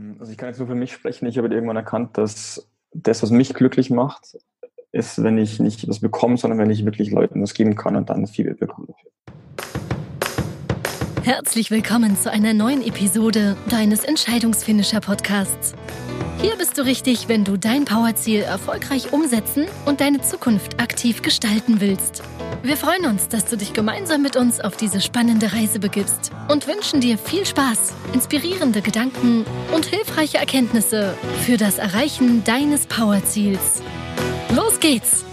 Ähm, also ich kann jetzt nur für mich sprechen. Ich habe halt irgendwann erkannt, dass das, was mich glücklich macht, ist, wenn ich nicht was bekomme, sondern wenn ich wirklich Leuten was geben kann und dann viel bekomme. Herzlich willkommen zu einer neuen Episode deines Entscheidungsfinisher Podcasts. Hier bist du richtig, wenn du dein Powerziel erfolgreich umsetzen und deine Zukunft aktiv gestalten willst. Wir freuen uns, dass du dich gemeinsam mit uns auf diese spannende Reise begibst und wünschen dir viel Spaß, inspirierende Gedanken und hilfreiche Erkenntnisse für das Erreichen deines Powerziels. Los geht's!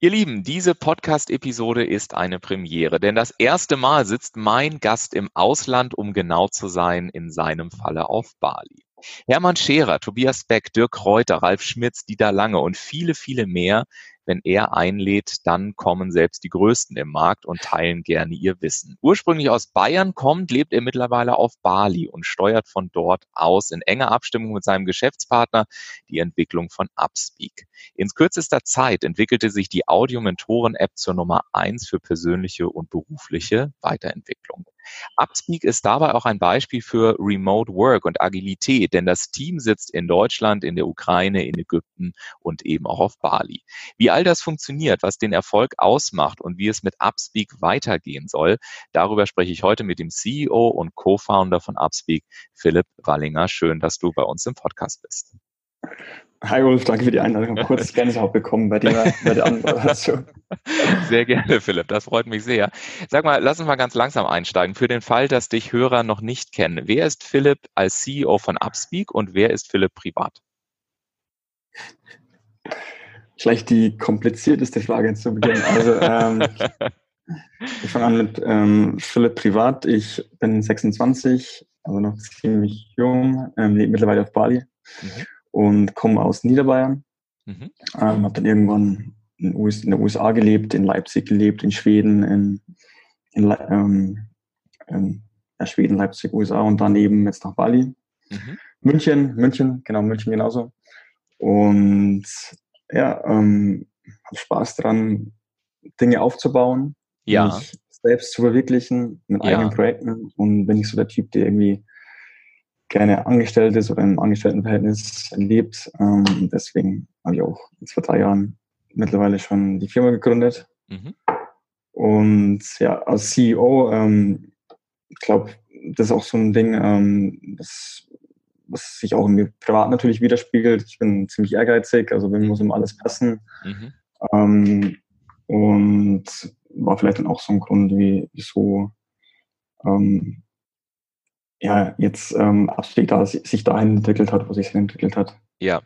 Ihr Lieben, diese Podcast-Episode ist eine Premiere, denn das erste Mal sitzt mein Gast im Ausland, um genau zu sein, in seinem Falle auf Bali. Hermann Scherer, Tobias Beck, Dirk Reuter, Ralf Schmitz, Dieter Lange und viele, viele mehr. Wenn er einlädt, dann kommen selbst die Größten im Markt und teilen gerne ihr Wissen. Ursprünglich aus Bayern kommt, lebt er mittlerweile auf Bali und steuert von dort aus in enger Abstimmung mit seinem Geschäftspartner die Entwicklung von Upspeak. In kürzester Zeit entwickelte sich die Audiomentoren-App zur Nummer eins für persönliche und berufliche Weiterentwicklung. Upspeak ist dabei auch ein Beispiel für Remote Work und Agilität, denn das Team sitzt in Deutschland, in der Ukraine, in Ägypten und eben auch auf Bali. Wie all das funktioniert, was den Erfolg ausmacht und wie es mit Upspeak weitergehen soll, darüber spreche ich heute mit dem CEO und Co-Founder von Upspeak, Philipp Wallinger. Schön, dass du bei uns im Podcast bist. Hi Ulf, danke für die Einladung. Ich habe kurz Gänsehaut bekommen bei, dir, bei der Anmoderation. Sehr gerne, Philipp. Das freut mich sehr. Sag mal, lass uns mal ganz langsam einsteigen. Für den Fall, dass dich Hörer noch nicht kennen. Wer ist Philipp als CEO von Upspeak und wer ist Philipp privat? Vielleicht die komplizierteste Frage zu Beginn. Also, ähm, ich fange an mit ähm, Philipp privat. Ich bin 26, also noch ziemlich jung, ähm, lebe mittlerweile auf Bali. Mhm und komme aus Niederbayern. Mhm. Ähm, habe dann irgendwann in, US, in, der USA gelebt, in Leipzig gelebt, in Schweden, in, in, ähm, in ja, Schweden, Leipzig, USA und daneben jetzt nach Bali. Mhm. München, München, genau, München genauso. Und ja, ähm, habe Spaß dran, Dinge aufzubauen, ja. mich selbst zu verwirklichen mit ja. eigenen Projekten und bin ich so der Typ, der irgendwie gerne angestellt ist oder im Angestelltenverhältnis lebt. Ähm, deswegen habe ich auch jetzt vor drei Jahren mittlerweile schon die Firma gegründet. Mhm. Und ja, als CEO, ähm, ich glaube, das ist auch so ein Ding, ähm, das, was sich auch in mir privat natürlich widerspiegelt. Ich bin ziemlich ehrgeizig, also mir muss immer alles passen. Mhm. Ähm, und war vielleicht dann auch so ein Grund, wie, wieso ähm, ja, jetzt ähm, Abstieg da, sich dahin entwickelt hat, wo sich entwickelt hat. Ja,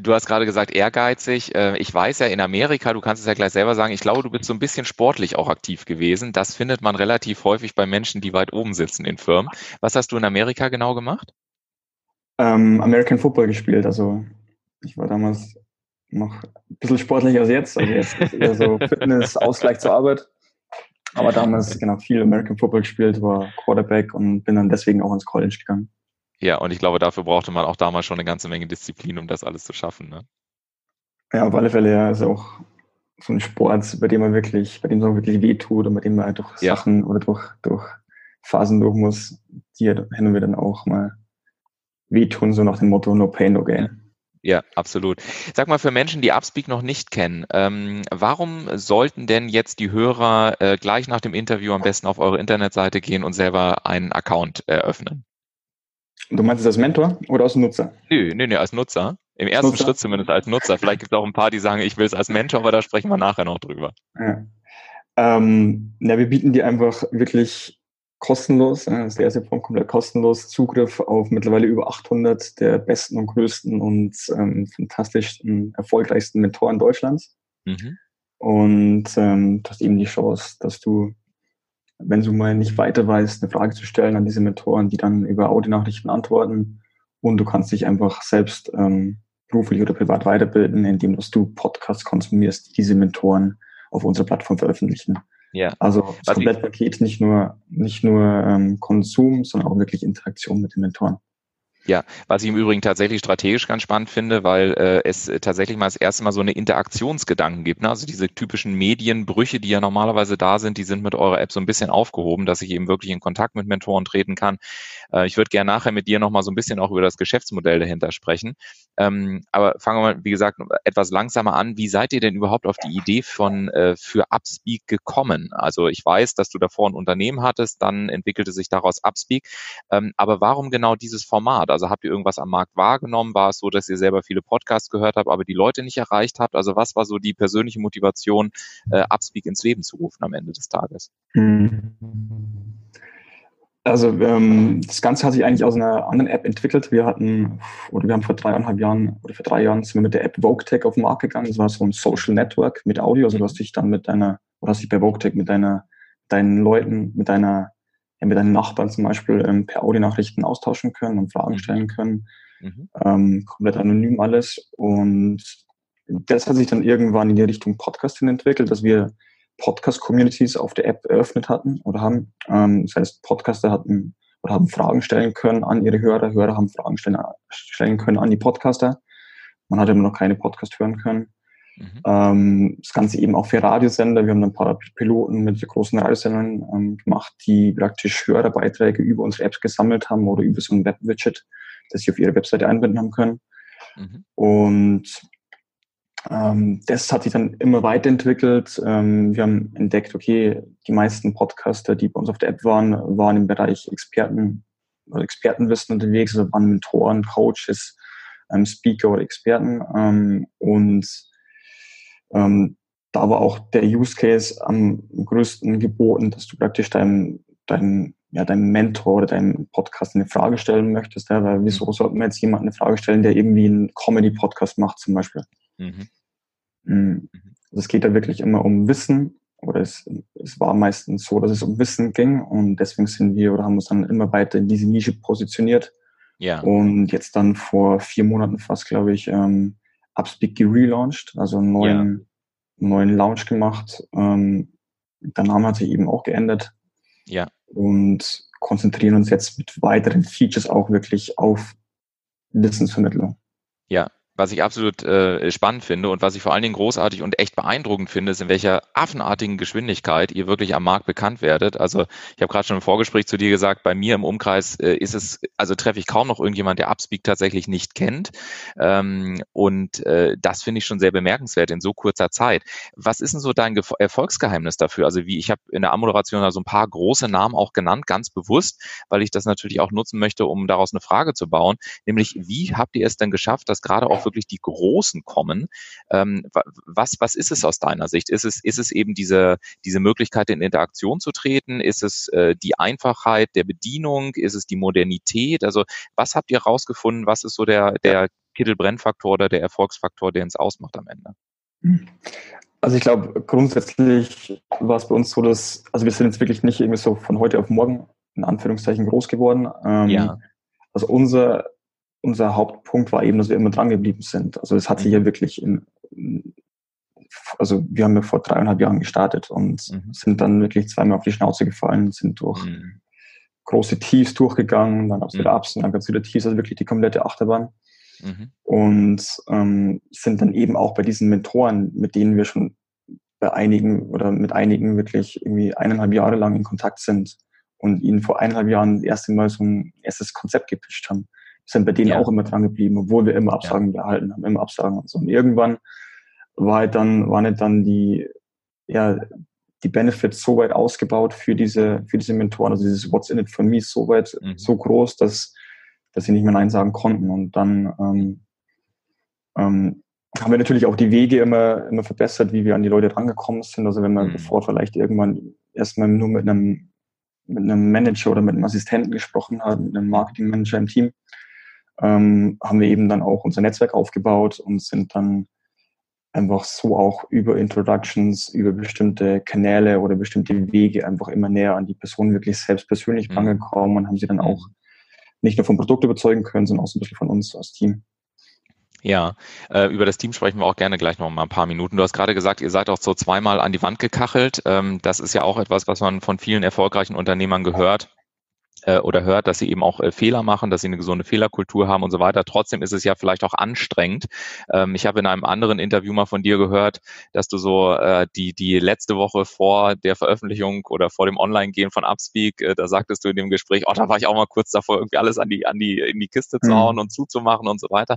du hast gerade gesagt, ehrgeizig. Äh, ich weiß ja in Amerika, du kannst es ja gleich selber sagen, ich glaube, du bist so ein bisschen sportlich auch aktiv gewesen. Das findet man relativ häufig bei Menschen, die weit oben sitzen in Firmen. Was hast du in Amerika genau gemacht? Ähm, American Football gespielt. Also ich war damals noch ein bisschen sportlicher als jetzt. Also jetzt ist eher so Fitness, Ausgleich zur Arbeit. Aber damals genau viel American Football gespielt, war Quarterback und bin dann deswegen auch ins College gegangen. Ja, und ich glaube, dafür brauchte man auch damals schon eine ganze Menge Disziplin, um das alles zu schaffen. Ne? Ja, auf alle Fälle, ja, ist auch so ein Sport, bei dem man wirklich, bei dem es auch wirklich wehtut und bei dem man halt durch ja. Sachen oder durch, durch Phasen durch muss, die hin und wieder dann auch mal wehtun, so nach dem Motto No Pain, No Gain. Ja, absolut. Sag mal, für Menschen, die Upspeak noch nicht kennen, ähm, warum sollten denn jetzt die Hörer äh, gleich nach dem Interview am besten auf eure Internetseite gehen und selber einen Account eröffnen? Du meinst es als Mentor oder als Nutzer? Nö, nö, nö, als Nutzer. Im ersten Nutzer? Schritt zumindest als Nutzer. Vielleicht gibt es auch ein paar, die sagen, ich will es als Mentor, aber da sprechen wir nachher noch drüber. Ja. Ähm, ja, wir bieten dir einfach wirklich kostenlos, das erste Punkt komplett kostenlos, Zugriff auf mittlerweile über 800 der besten und größten und ähm, fantastischsten, erfolgreichsten Mentoren Deutschlands. Mhm. Und ähm, du hast eben die Chance, dass du, wenn du mal nicht weiter weißt, eine Frage zu stellen an diese Mentoren, die dann über Audionachrichten antworten und du kannst dich einfach selbst ähm, beruflich oder privat weiterbilden, indem dass du Podcasts konsumierst, die diese Mentoren auf unserer Plattform veröffentlichen. Ja. Also das Komplettpaket, nicht nur, nicht nur ähm, Konsum, sondern auch wirklich Interaktion mit den Mentoren. Ja, was ich im Übrigen tatsächlich strategisch ganz spannend finde, weil äh, es tatsächlich mal das erste Mal so eine Interaktionsgedanken gibt. Ne? Also diese typischen Medienbrüche, die ja normalerweise da sind, die sind mit eurer App so ein bisschen aufgehoben, dass ich eben wirklich in Kontakt mit Mentoren treten kann. Äh, ich würde gerne nachher mit dir nochmal so ein bisschen auch über das Geschäftsmodell dahinter sprechen. Ähm, aber fangen wir mal, wie gesagt, etwas langsamer an. Wie seid ihr denn überhaupt auf die Idee von äh, für Upspeak gekommen? Also ich weiß, dass du davor ein Unternehmen hattest, dann entwickelte sich daraus Upspeak. Ähm, aber warum genau dieses Format? Also habt ihr irgendwas am Markt wahrgenommen? War es so, dass ihr selber viele Podcasts gehört habt, aber die Leute nicht erreicht habt? Also was war so die persönliche Motivation, äh, Upspeak ins Leben zu rufen am Ende des Tages? Hm. Also ähm, das Ganze hat sich eigentlich aus einer anderen App entwickelt. Wir hatten, oder wir haben vor dreieinhalb Jahren oder vor drei Jahren sind wir mit der App VogueTech auf den Markt gegangen. Das war so ein Social Network mit Audio. Also du hast dich dann mit deiner, oder hast dich bei VogueTech mit deiner, deinen Leuten, mit deiner mit deinen Nachbarn zum Beispiel ähm, per Audionachrichten austauschen können und Fragen mhm. stellen können. Mhm. Ähm, komplett anonym alles. Und das hat sich dann irgendwann in die Richtung Podcast hin entwickelt, dass wir Podcast-Communities auf der App eröffnet hatten oder haben. Ähm, das heißt, Podcaster hatten oder haben Fragen stellen können an ihre Hörer, Hörer haben Fragen stellen, stellen können an die Podcaster. Man hat immer noch keine Podcast hören können. Mhm. Ähm, das Ganze eben auch für Radiosender. Wir haben ein paar Piloten mit großen Radiosendern ähm, gemacht, die praktisch Hörerbeiträge über unsere Apps gesammelt haben oder über so ein Web-Widget, das sie auf ihre Webseite einbinden haben können. Mhm. Und ähm, das hat sich dann immer weiterentwickelt. Ähm, wir haben entdeckt, okay, die meisten Podcaster, die bei uns auf der App waren, waren im Bereich Experten oder Expertenwissen unterwegs, also waren Mentoren, Coaches, ähm, Speaker oder Experten. Ähm, und ähm, da war auch der Use Case am größten geboten, dass du praktisch deinem, deinem, ja, deinem Mentor oder deinem Podcast eine Frage stellen möchtest. Ja, weil wieso mhm. sollten wir jetzt jemanden eine Frage stellen, der irgendwie einen Comedy-Podcast macht zum Beispiel? Mhm. Mm. Mhm. Also es geht da wirklich immer um Wissen oder es, es war meistens so, dass es um Wissen ging und deswegen sind wir oder haben uns dann immer weiter in diese Nische positioniert. Ja. Und jetzt dann vor vier Monaten fast, glaube ich, ähm, Upspeak gelauncht, also einen neuen, ja. neuen Launch gemacht. Ähm, der Name hat sich eben auch geändert. Ja. Und konzentrieren uns jetzt mit weiteren Features auch wirklich auf Wissensvermittlung. Ja, was ich absolut äh, spannend finde und was ich vor allen Dingen großartig und echt beeindruckend finde, ist, in welcher affenartigen Geschwindigkeit ihr wirklich am Markt bekannt werdet. Also ich habe gerade schon im Vorgespräch zu dir gesagt, bei mir im Umkreis äh, ist es, also treffe ich kaum noch irgendjemand, der Upspeak tatsächlich nicht kennt. Ähm, und äh, das finde ich schon sehr bemerkenswert in so kurzer Zeit. Was ist denn so dein Ge Erfolgsgeheimnis dafür? Also wie ich habe in der Ammoderation also ein paar große Namen auch genannt, ganz bewusst, weil ich das natürlich auch nutzen möchte, um daraus eine Frage zu bauen. Nämlich, wie habt ihr es denn geschafft, dass gerade auch wirklich die Großen kommen. Ähm, was, was ist es aus deiner Sicht? Ist es, ist es eben diese, diese Möglichkeit, in Interaktion zu treten? Ist es äh, die Einfachheit der Bedienung? Ist es die Modernität? Also was habt ihr rausgefunden? Was ist so der, der Kittelbrennfaktor oder der Erfolgsfaktor, der es ausmacht am Ende? Also ich glaube, grundsätzlich war es bei uns so, dass, also wir sind jetzt wirklich nicht irgendwie so von heute auf morgen in Anführungszeichen groß geworden. Ähm, ja. Also unser unser Hauptpunkt war eben, dass wir immer dran geblieben sind. Also es hat sich ja mhm. wirklich in, also wir haben ja vor dreieinhalb Jahren gestartet und mhm. sind dann wirklich zweimal auf die Schnauze gefallen, sind durch mhm. große Tiefs durchgegangen, dann gab es mhm. wieder Ups und dann gab es wieder Tiefs, also wirklich die komplette Achterbahn. Mhm. Und ähm, sind dann eben auch bei diesen Mentoren, mit denen wir schon bei einigen oder mit einigen wirklich irgendwie eineinhalb Jahre lang in Kontakt sind und ihnen vor eineinhalb Jahren das erste Mal so ein erstes Konzept gepitcht haben sind bei denen ja. auch immer dran geblieben, obwohl wir immer Absagen ja. behalten haben, immer Absagen und so. Und irgendwann war halt dann, waren halt dann die, ja, die Benefits so weit ausgebaut für diese, für diese Mentoren, also dieses What's in it for me so weit, mhm. so groß, dass, dass sie nicht mehr Nein sagen konnten. Und dann ähm, ähm, haben wir natürlich auch die Wege immer, immer verbessert, wie wir an die Leute rangekommen sind. Also wenn man mhm. bevor vielleicht irgendwann erstmal nur mit einem, mit einem Manager oder mit einem Assistenten gesprochen hat, mit einem Marketingmanager im Team, ähm, haben wir eben dann auch unser Netzwerk aufgebaut und sind dann einfach so auch über Introductions, über bestimmte Kanäle oder bestimmte Wege einfach immer näher an die Person wirklich selbst persönlich mhm. angekommen und haben sie dann auch mhm. nicht nur vom Produkt überzeugen können, sondern auch so ein bisschen von uns als Team. Ja, äh, über das Team sprechen wir auch gerne gleich noch mal ein paar Minuten. Du hast gerade gesagt, ihr seid auch so zweimal an die Wand gekachelt. Ähm, das ist ja auch etwas, was man von vielen erfolgreichen Unternehmern gehört äh, oder hört, dass sie eben auch äh, Fehler machen, dass sie eine gesunde Fehlerkultur haben und so weiter. Trotzdem ist es ja vielleicht auch anstrengend. Ähm, ich habe in einem anderen Interview mal von dir gehört, dass du so äh, die, die letzte Woche vor der Veröffentlichung oder vor dem Online-Gehen von Upspeak, äh, da sagtest du in dem Gespräch, oh, da war ich auch mal kurz davor, irgendwie alles an die, an die, in die Kiste zu mhm. hauen und zuzumachen und so weiter.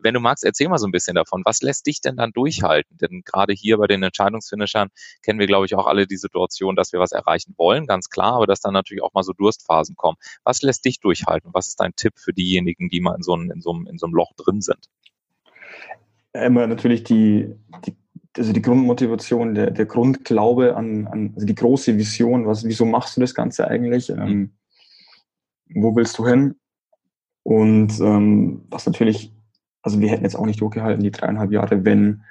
Wenn du magst, erzähl mal so ein bisschen davon. Was lässt dich denn dann durchhalten? Denn gerade hier bei den Entscheidungsfinishern kennen wir, glaube ich, auch alle die Situation, dass wir was erreichen wollen, ganz klar, aber dass dann natürlich auch mal so Durstphasen kommen. Was lässt dich durchhalten? Was ist dein Tipp für diejenigen, die mal in so einem, in so einem, in so einem Loch drin sind? Immer natürlich die, die also die Grundmotivation, der, der Grundglaube an, an also die große Vision, was, wieso machst du das Ganze eigentlich? Mhm. Ähm, wo willst du hin? Und ähm, was natürlich, also wir hätten jetzt auch nicht durchgehalten, die dreieinhalb Jahre, wenn,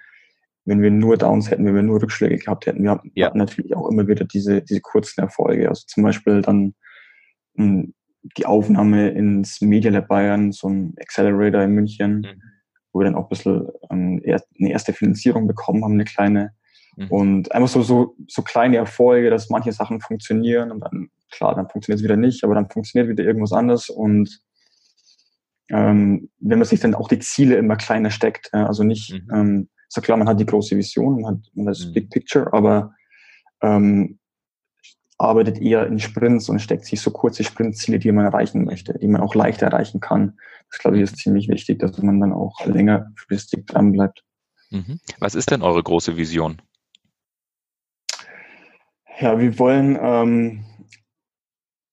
wenn wir nur Downs hätten, wenn wir nur Rückschläge gehabt hätten. Wir hatten ja. natürlich auch immer wieder diese, diese kurzen Erfolge. Also zum Beispiel dann die Aufnahme ins Media Lab Bayern, so ein Accelerator in München, mhm. wo wir dann auch ein bisschen ähm, eine erste Finanzierung bekommen haben, eine kleine. Mhm. Und einfach so, so, so kleine Erfolge, dass manche Sachen funktionieren und dann, klar, dann funktioniert es wieder nicht, aber dann funktioniert wieder irgendwas anderes und ähm, wenn man sich dann auch die Ziele immer kleiner steckt, äh, also nicht, mhm. ähm, so klar, man hat die große Vision, man hat, man hat das mhm. Big Picture, aber ähm, arbeitet eher in Sprints und steckt sich so kurze Sprintziele, die man erreichen möchte, die man auch leicht erreichen kann. Das glaube ich ist ziemlich wichtig, dass man dann auch längerfristig dran bleibt. Mhm. Was ist denn eure große Vision? Ja, wir wollen ähm,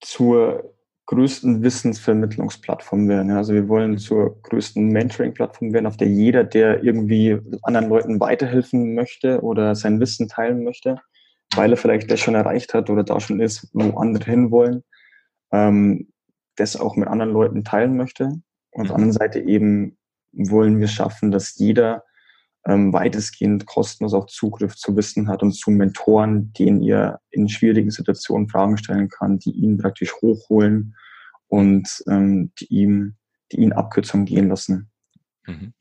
zur größten Wissensvermittlungsplattform werden. Also wir wollen mhm. zur größten Mentoring-Plattform werden, auf der jeder, der irgendwie anderen Leuten weiterhelfen möchte oder sein Wissen teilen möchte, weil er vielleicht das schon erreicht hat oder da schon ist, wo andere hinwollen, ähm, das auch mit anderen Leuten teilen möchte. Und auf der mhm. anderen Seite eben wollen wir schaffen, dass jeder ähm, weitestgehend kostenlos auch Zugriff zu Wissen hat und zu Mentoren, denen ihr in schwierigen Situationen Fragen stellen kann, die ihn praktisch hochholen und ähm, die ihm, die ihn Abkürzungen gehen lassen. Mhm.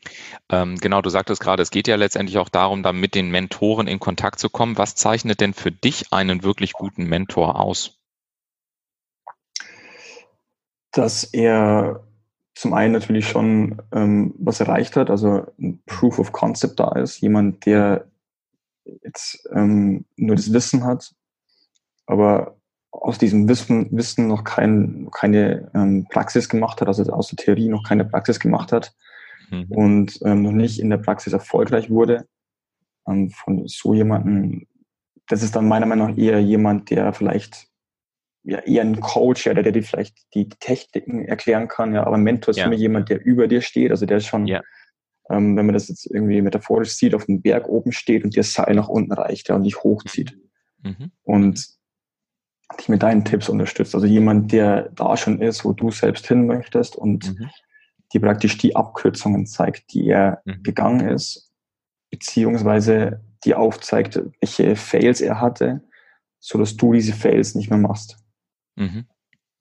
Ähm, genau, du sagtest gerade, es geht ja letztendlich auch darum, da mit den Mentoren in Kontakt zu kommen. Was zeichnet denn für dich einen wirklich guten Mentor aus? Dass er zum einen natürlich schon ähm, was erreicht hat, also ein Proof of Concept da ist, jemand, der jetzt ähm, nur das Wissen hat, aber aus diesem Wissen, Wissen noch kein, keine ähm, Praxis gemacht hat, also aus der Theorie noch keine Praxis gemacht hat mhm. und ähm, noch nicht in der Praxis erfolgreich wurde. Ähm, von so jemanden, das ist dann meiner Meinung nach eher jemand, der vielleicht ja, eher ein Coach, ja, der, dir vielleicht die Techniken erklären kann, ja, aber ein Mentor ist ja. mich jemand, der über dir steht, also der schon, ja. ähm, wenn man das jetzt irgendwie metaphorisch sieht, auf dem Berg oben steht und dir Seil nach unten reicht, ja, und dich hochzieht. Mhm. mhm. Und dich mit deinen Tipps unterstützt. Also jemand, der da schon ist, wo du selbst hin möchtest und mhm. Dir praktisch die Abkürzungen zeigt, die er mhm. gegangen ist, beziehungsweise die aufzeigt, welche Fails er hatte, so dass du diese Fails nicht mehr machst. Mhm.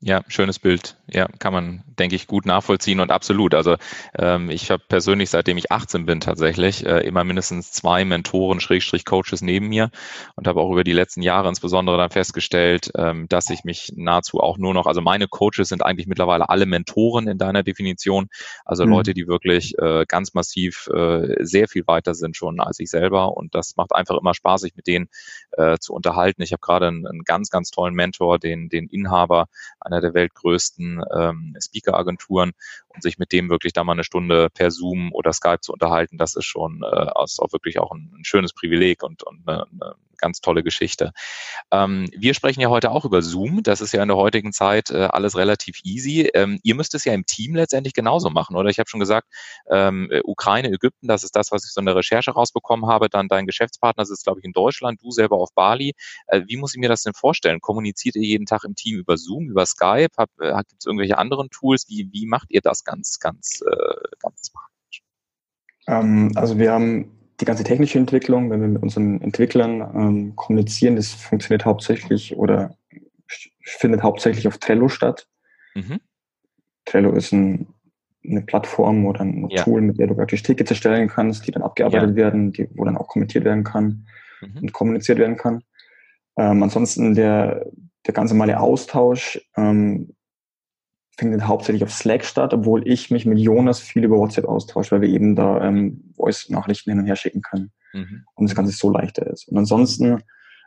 Ja, schönes Bild. Ja, kann man, denke ich, gut nachvollziehen und absolut. Also ähm, ich habe persönlich, seitdem ich 18 bin, tatsächlich äh, immer mindestens zwei Mentoren, Schrägstrich Coaches neben mir und habe auch über die letzten Jahre insbesondere dann festgestellt, ähm, dass ich mich nahezu auch nur noch, also meine Coaches sind eigentlich mittlerweile alle Mentoren in deiner Definition, also mhm. Leute, die wirklich äh, ganz massiv äh, sehr viel weiter sind schon als ich selber und das macht einfach immer Spaß, sich mit denen äh, zu unterhalten. Ich habe gerade einen, einen ganz, ganz tollen Mentor, den, den Inhaber einer der weltgrößten ähm, Speaker-Agenturen und sich mit dem wirklich da mal eine Stunde per Zoom oder Skype zu unterhalten, das ist schon äh, auch wirklich auch ein, ein schönes Privileg und, und eine, eine ganz tolle Geschichte. Ähm, wir sprechen ja heute auch über Zoom. Das ist ja in der heutigen Zeit äh, alles relativ easy. Ähm, ihr müsst es ja im Team letztendlich genauso machen, oder? Ich habe schon gesagt, ähm, Ukraine, Ägypten, das ist das, was ich so in der Recherche rausbekommen habe. Dann dein Geschäftspartner sitzt, glaube ich, in Deutschland, du selber auf Bali. Äh, wie muss ich mir das denn vorstellen? Kommuniziert ihr jeden Tag im Team über Zoom, über Skype? äh, Gibt es irgendwelche anderen Tools? Wie, wie macht ihr das ganz, ganz, äh, ganz praktisch? Ähm, also wir haben die ganze technische Entwicklung, wenn wir mit unseren Entwicklern ähm, kommunizieren, das funktioniert hauptsächlich oder findet hauptsächlich auf Trello statt. Mhm. Trello ist ein, eine Plattform oder ein ja. Tool, mit der du praktisch Tickets erstellen kannst, die dann abgearbeitet ja. werden, die, wo dann auch kommentiert werden kann mhm. und kommuniziert werden kann. Ähm, ansonsten der, der ganz normale Austausch ähm, findet hauptsächlich auf Slack statt, obwohl ich mich mit Jonas viel über WhatsApp austausche, weil wir eben da ähm, Voice-Nachrichten hin und her schicken können mhm. und das Ganze so leichter ist. Und ansonsten,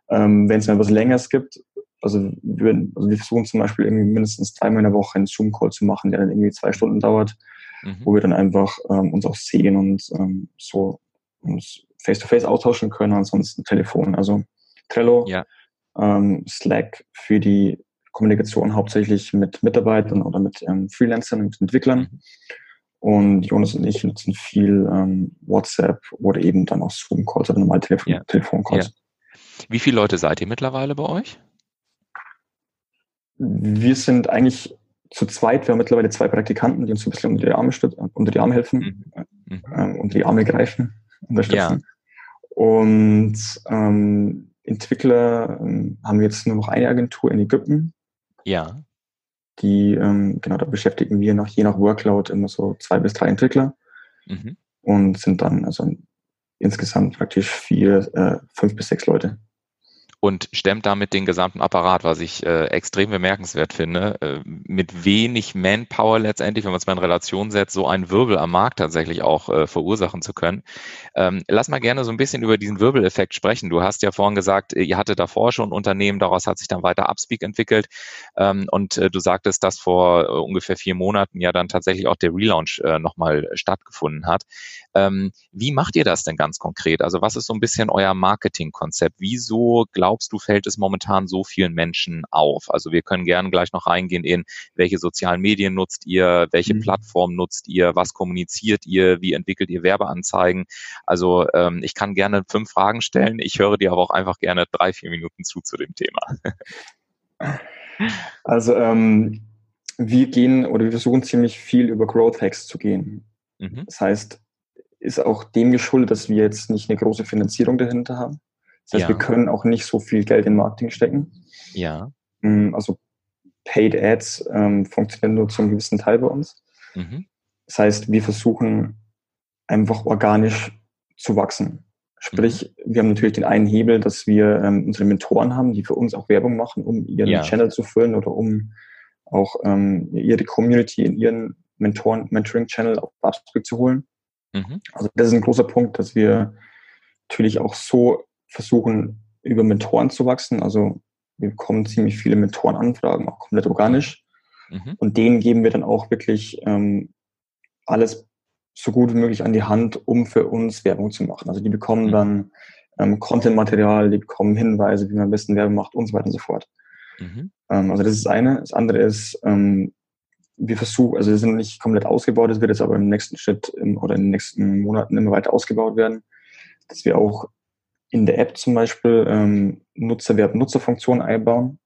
ähm, wenn es mal was Längeres gibt, also wir, also wir versuchen zum Beispiel irgendwie mindestens dreimal in der Woche einen Zoom-Call zu machen, der dann irgendwie zwei Stunden dauert, mhm. wo wir dann einfach ähm, uns auch sehen und ähm, so uns face-to-face -face austauschen können, ansonsten Telefon. Also Trello, ja. ähm, Slack für die Kommunikation hauptsächlich mit Mitarbeitern oder mit ähm, Freelancern, mit Entwicklern. Und Jonas und ich nutzen viel ähm, WhatsApp oder eben dann auch Zoom-Calls oder normal Telefon ja. Telefoncalls. Ja. Wie viele Leute seid ihr mittlerweile bei euch? Wir sind eigentlich zu zweit. Wir haben mittlerweile zwei Praktikanten, die uns ein bisschen unter die Arme, unter die Arme helfen, mhm. mhm. äh, unter die Arme greifen, unterstützen. Ja. Und ähm, Entwickler ähm, haben wir jetzt nur noch eine Agentur in Ägypten, ja. Die, ähm, genau, da beschäftigen wir noch je nach Workload immer so zwei bis drei Entwickler mhm. und sind dann also insgesamt praktisch vier, äh, fünf bis sechs Leute und stemmt damit den gesamten Apparat, was ich äh, extrem bemerkenswert finde, äh, mit wenig Manpower letztendlich, wenn man es mal in Relation setzt, so einen Wirbel am Markt tatsächlich auch äh, verursachen zu können. Ähm, lass mal gerne so ein bisschen über diesen Wirbeleffekt sprechen. Du hast ja vorhin gesagt, ihr hattet davor schon Unternehmen, daraus hat sich dann weiter Upspeak entwickelt ähm, und äh, du sagtest, dass vor äh, ungefähr vier Monaten ja dann tatsächlich auch der Relaunch äh, nochmal stattgefunden hat. Ähm, wie macht ihr das denn ganz konkret? Also was ist so ein bisschen euer Marketingkonzept? Wieso glaubt glaubst du, fällt es momentan so vielen Menschen auf? Also wir können gerne gleich noch reingehen in, welche sozialen Medien nutzt ihr, welche mhm. Plattform nutzt ihr, was kommuniziert ihr, wie entwickelt ihr Werbeanzeigen? Also ähm, ich kann gerne fünf Fragen stellen. Ich höre dir aber auch einfach gerne drei, vier Minuten zu zu dem Thema. Also ähm, wir gehen oder wir versuchen ziemlich viel über Growth Hacks zu gehen. Mhm. Das heißt, ist auch dem geschuldet, dass wir jetzt nicht eine große Finanzierung dahinter haben. Das heißt, ja. wir können auch nicht so viel Geld in Marketing stecken. Ja. Mm, also Paid Ads ähm, funktionieren nur zu einem gewissen Teil bei uns. Mhm. Das heißt, wir versuchen einfach organisch zu wachsen. Sprich, mhm. wir haben natürlich den einen Hebel, dass wir ähm, unsere Mentoren haben, die für uns auch Werbung machen, um ihren ja. Channel zu füllen oder um auch ähm, ihre Community in ihren Mentoren, Mentoring-Channel auf Upspeak zu holen. Mhm. Also das ist ein großer Punkt, dass wir natürlich auch so versuchen, über Mentoren zu wachsen. Also wir bekommen ziemlich viele Mentorenanfragen, auch komplett organisch. Mhm. Und denen geben wir dann auch wirklich ähm, alles so gut wie möglich an die Hand, um für uns Werbung zu machen. Also die bekommen mhm. dann ähm, Content-Material, die bekommen Hinweise, wie man am besten Werbung macht und so weiter und so fort. Mhm. Ähm, also das ist eine. Das andere ist, ähm, wir versuchen, also wir sind nicht komplett ausgebaut, das wird jetzt aber im nächsten Schritt im, oder in den nächsten Monaten immer weiter ausgebaut werden, dass wir auch in der App zum Beispiel ähm, Nutzer, wir haben Nutzerfunktionen einbauen.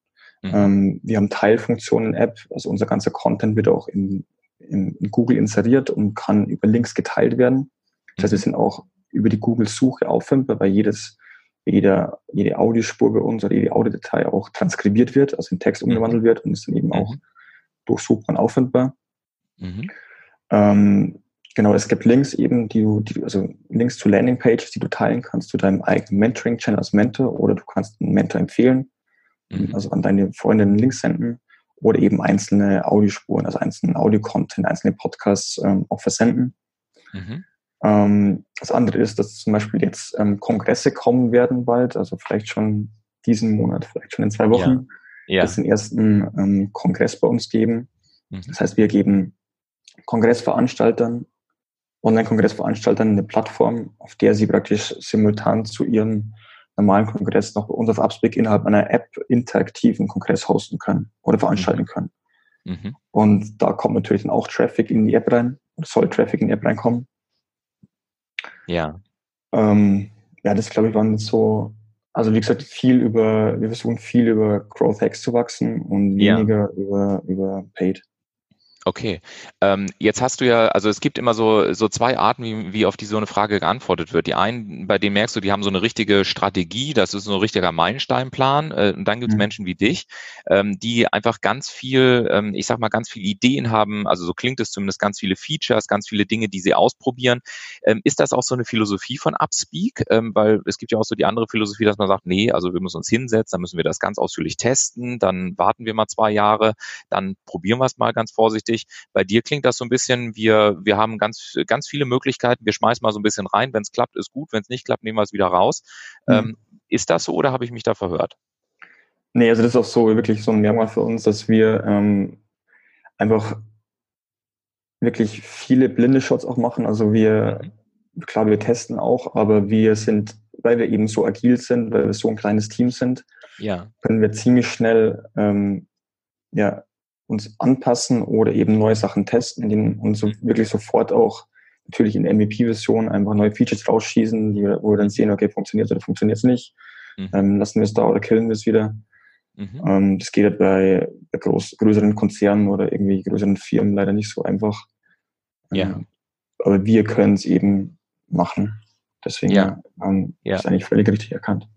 Mhm. Ähm, wir haben Teilfunktionen in der App, also unser ganzer Content wird auch in, in, in Google inseriert und kann über Links geteilt werden. Das heißt, wir mhm. sind auch über die Google-Suche auffindbar, weil jedes, jeder, jede Audiospur bei uns oder jede Audiodatei auch transkribiert wird, also in Text mhm. umgewandelt wird und ist dann eben mhm. auch durchsuchbar und auffindbar. Mhm. Ähm, Genau, es gibt Links eben, die du, die, also Links zu Landingpages, die du teilen kannst zu deinem eigenen Mentoring-Channel als Mentor oder du kannst einen Mentor empfehlen, mhm. also an deine Freundinnen Links senden oder eben einzelne Audiospuren, also einzelnen Audio-Content, einzelne Podcasts ähm, auch versenden. Mhm. Ähm, das andere ist, dass zum Beispiel jetzt ähm, Kongresse kommen werden bald, also vielleicht schon diesen Monat, vielleicht schon in zwei Wochen, ja. ja. es den ersten ähm, Kongress bei uns geben. Mhm. Das heißt, wir geben Kongressveranstaltern Online-Kongressveranstaltern eine Plattform, auf der sie praktisch simultan zu ihrem normalen Kongress noch bei uns auf Upspeak innerhalb einer App interaktiven Kongress hosten können oder veranstalten mhm. können. Mhm. Und da kommt natürlich dann auch Traffic in die App rein, oder soll Traffic in die App reinkommen. Ja. Ähm, ja, das glaube ich waren so, also wie gesagt, viel über, wir versuchen viel über Growth Hacks zu wachsen und weniger ja. über, über Paid. Okay. Ähm, jetzt hast du ja, also es gibt immer so, so zwei Arten, wie, wie auf die so eine Frage geantwortet wird. Die einen, bei denen merkst du, die haben so eine richtige Strategie, das ist so ein richtiger Meilensteinplan. Äh, und dann gibt es mhm. Menschen wie dich, ähm, die einfach ganz viel, ähm, ich sag mal, ganz viele Ideen haben, also so klingt es zumindest, ganz viele Features, ganz viele Dinge, die sie ausprobieren. Ähm, ist das auch so eine Philosophie von Upspeak? Ähm, weil es gibt ja auch so die andere Philosophie, dass man sagt, nee, also wir müssen uns hinsetzen, dann müssen wir das ganz ausführlich testen, dann warten wir mal zwei Jahre, dann probieren wir es mal ganz vorsichtig wichtig. Bei dir klingt das so ein bisschen, wir, wir haben ganz, ganz viele Möglichkeiten, wir schmeißen mal so ein bisschen rein. Wenn es klappt, ist gut, wenn es nicht klappt, nehmen wir es wieder raus. Mhm. Ähm, ist das so oder habe ich mich da verhört? Nee, also das ist auch so wirklich so ein Merkmal für uns, dass wir ähm, einfach wirklich viele blinde Shots auch machen. Also wir, klar, wir testen auch, aber wir sind, weil wir eben so agil sind, weil wir so ein kleines Team sind, ja. können wir ziemlich schnell ähm, ja, uns anpassen oder eben neue Sachen testen indem, und so mhm. wirklich sofort auch natürlich in MVP-Version einfach neue Features rausschießen, die, wo wir dann sehen, okay, funktioniert oder funktioniert es nicht. Mhm. Ähm, lassen wir es da oder killen wir es wieder. Mhm. Ähm, das geht halt bei, bei groß, größeren Konzernen oder irgendwie größeren Firmen leider nicht so einfach. Ja. Ähm, aber wir können es eben machen. Deswegen. Ähm, ja. ist eigentlich völlig richtig erkannt.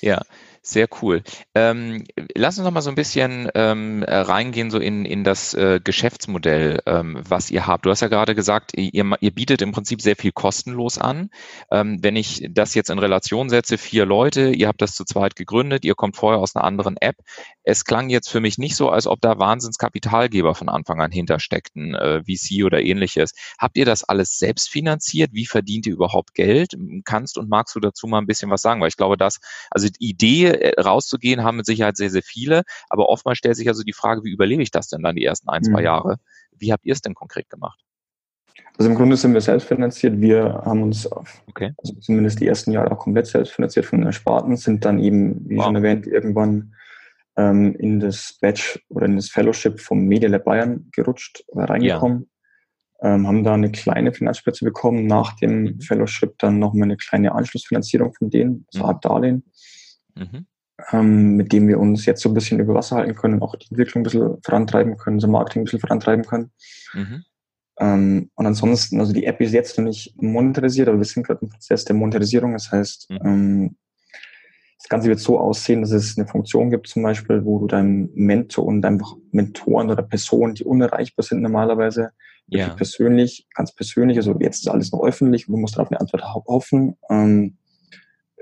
Ja, sehr cool. Ähm, lass uns noch mal so ein bisschen ähm, äh, reingehen so in, in das äh, Geschäftsmodell, ähm, was ihr habt. Du hast ja gerade gesagt, ihr, ihr bietet im Prinzip sehr viel kostenlos an. Ähm, wenn ich das jetzt in Relation setze, vier Leute, ihr habt das zu zweit gegründet, ihr kommt vorher aus einer anderen App. Es klang jetzt für mich nicht so, als ob da Wahnsinnskapitalgeber von Anfang an hintersteckten, äh, VC oder ähnliches. Habt ihr das alles selbst finanziert? Wie verdient ihr überhaupt Geld? Kannst und magst du dazu mal ein bisschen was sagen? Weil ich glaube, dass, also die Idee äh, rauszugehen, haben mit Sicherheit sehr, sehr viele. Aber oftmals stellt sich also die Frage, wie überlebe ich das denn dann die ersten ein, zwei mhm. Jahre? Wie habt ihr es denn konkret gemacht? Also im Grunde sind wir selbst finanziert. Wir haben uns auf, okay. also zumindest die ersten Jahre auch komplett selbst finanziert von den Ersparten, sind dann eben, wie wow. schon erwähnt, irgendwann ähm, in das Badge oder in das Fellowship vom Media Lab Bayern gerutscht oder reingekommen. Ja. Ähm, haben da eine kleine Finanzspitze bekommen, nach dem mhm. Fellowship dann nochmal eine kleine Anschlussfinanzierung von denen, so mhm. Art Darlehen mhm. ähm, mit dem wir uns jetzt so ein bisschen über Wasser halten können, auch die Entwicklung ein bisschen vorantreiben können, unser Marketing ein bisschen vorantreiben können. Mhm. Ähm, und ansonsten, also die App ist jetzt noch nicht monetarisiert, aber wir sind gerade im Prozess der Monetarisierung. Das heißt, mhm. ähm, das Ganze wird so aussehen, dass es eine Funktion gibt, zum Beispiel, wo du deinem Mentor und einfach Mentoren oder Personen, die unerreichbar sind normalerweise, ja. persönlich, ganz persönlich, also jetzt ist alles noch öffentlich, du musst darauf eine Antwort hoffen, ähm,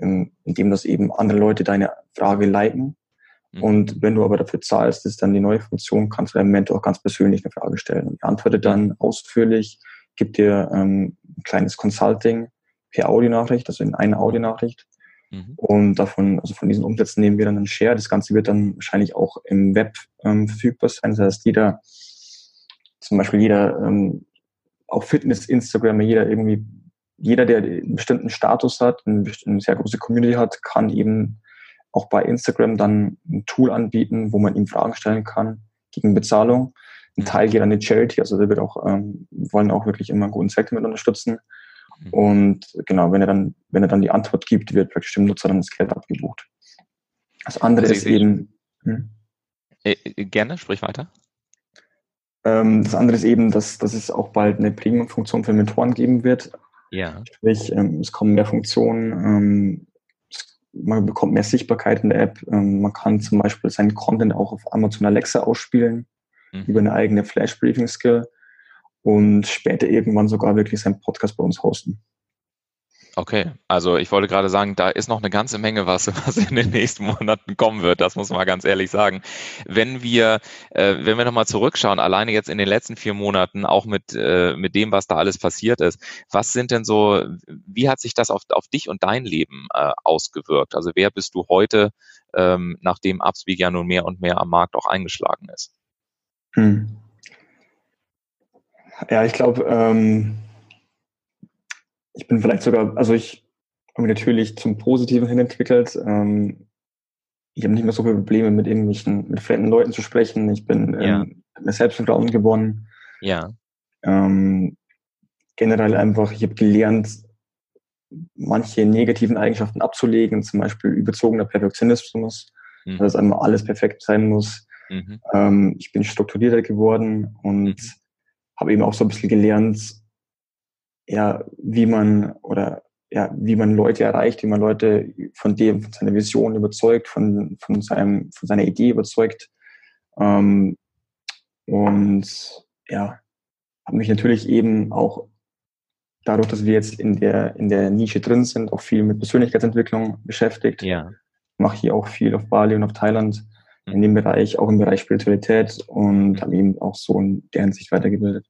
ähm, indem das eben andere Leute deine Frage liken. Mhm. Und wenn du aber dafür zahlst, ist dann die neue Funktion, kannst du deinem Mentor auch ganz persönlich eine Frage stellen. Und er antwortet dann ausführlich, gibt dir ähm, ein kleines Consulting per Audionachricht, also in eine Audionachricht. Mhm. Und davon, also von diesen Umsätzen nehmen wir dann einen Share. Das Ganze wird dann wahrscheinlich auch im Web ähm, verfügbar sein. Das heißt, jeder, zum Beispiel jeder, ähm, auch Fitness-Instagrammer, jeder irgendwie jeder, der einen bestimmten Status hat, eine, eine sehr große Community hat, kann eben auch bei Instagram dann ein Tool anbieten, wo man ihm Fragen stellen kann gegen Bezahlung. Ein Teil geht an die Charity, also wir wird auch, ähm, wollen auch wirklich immer einen guten Zweck damit unterstützen. Mhm. Und genau, wenn er dann, wenn er dann die Antwort gibt, wird praktisch dem Nutzer dann das Geld abgebucht. Das andere also ist eben. Hm? Gerne, sprich weiter. Ähm, das andere ist eben, dass, dass es auch bald eine Premium-Funktion für Mentoren geben wird. Ja. Sprich, ähm, es kommen mehr Funktionen, ähm, man bekommt mehr Sichtbarkeit in der App. Ähm, man kann zum Beispiel seinen Content auch auf Amazon Alexa ausspielen mhm. über eine eigene Flash-Briefing-Skill und später irgendwann sogar wirklich seinen Podcast bei uns hosten. Okay, also ich wollte gerade sagen, da ist noch eine ganze Menge was, was in den nächsten Monaten kommen wird. Das muss man ganz ehrlich sagen. Wenn wir, äh, wenn wir nochmal zurückschauen, alleine jetzt in den letzten vier Monaten, auch mit, äh, mit dem, was da alles passiert ist, was sind denn so, wie hat sich das auf, auf dich und dein Leben äh, ausgewirkt? Also wer bist du heute, ähm, nachdem Upspeak ja nun mehr und mehr am Markt auch eingeschlagen ist? Hm. Ja, ich glaube, ähm ich bin vielleicht sogar, also ich habe mich natürlich zum Positiven hin entwickelt. Ähm, ich habe nicht mehr so viele Probleme mit irgendwelchen, mit fremden Leuten zu sprechen. Ich bin ja. ähm, mir Selbstvertrauen gewonnen. Ja. Ähm, generell einfach, ich habe gelernt, manche negativen Eigenschaften abzulegen, zum Beispiel überzogener Perfektionismus, mhm. dass einmal alles perfekt sein muss. Mhm. Ähm, ich bin strukturierter geworden und mhm habe eben auch so ein bisschen gelernt, ja, wie man oder ja, wie man Leute erreicht, wie man Leute von dem, von seiner Vision überzeugt, von, von seinem, von seiner Idee überzeugt. Ähm, und ja, habe mich natürlich eben auch dadurch, dass wir jetzt in der, in der Nische drin sind, auch viel mit Persönlichkeitsentwicklung beschäftigt. Ja. Mache hier auch viel auf Bali und auf Thailand. In dem Bereich, auch im Bereich Spiritualität und habe eben auch so in der Hinsicht weitergebildet.